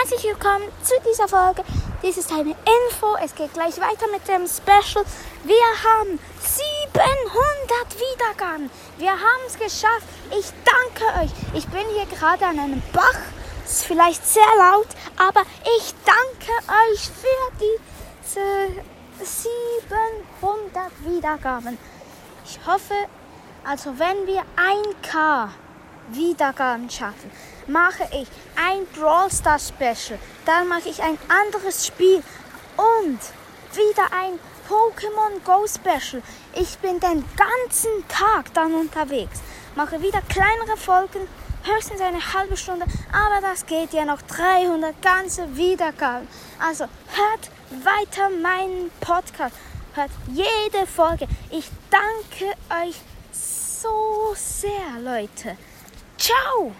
herzlich willkommen zu dieser Folge. Dies ist eine Info. Es geht gleich weiter mit dem Special. Wir haben 700 Wiedergaben. Wir haben es geschafft. Ich danke euch. Ich bin hier gerade an einem Bach. Es ist vielleicht sehr laut, aber ich danke euch für diese 700 Wiedergaben. Ich hoffe, also wenn wir 1K Wiedergaben schaffen, mache ich ein Brawl Stars Special, dann mache ich ein anderes Spiel und wieder ein Pokémon Go Special. Ich bin den ganzen Tag dann unterwegs, mache wieder kleinere Folgen, höchstens eine halbe Stunde, aber das geht ja noch 300 ganze Wiedergaben. Also hört weiter meinen Podcast, hört jede Folge. Ich danke euch so sehr, Leute. Ciao!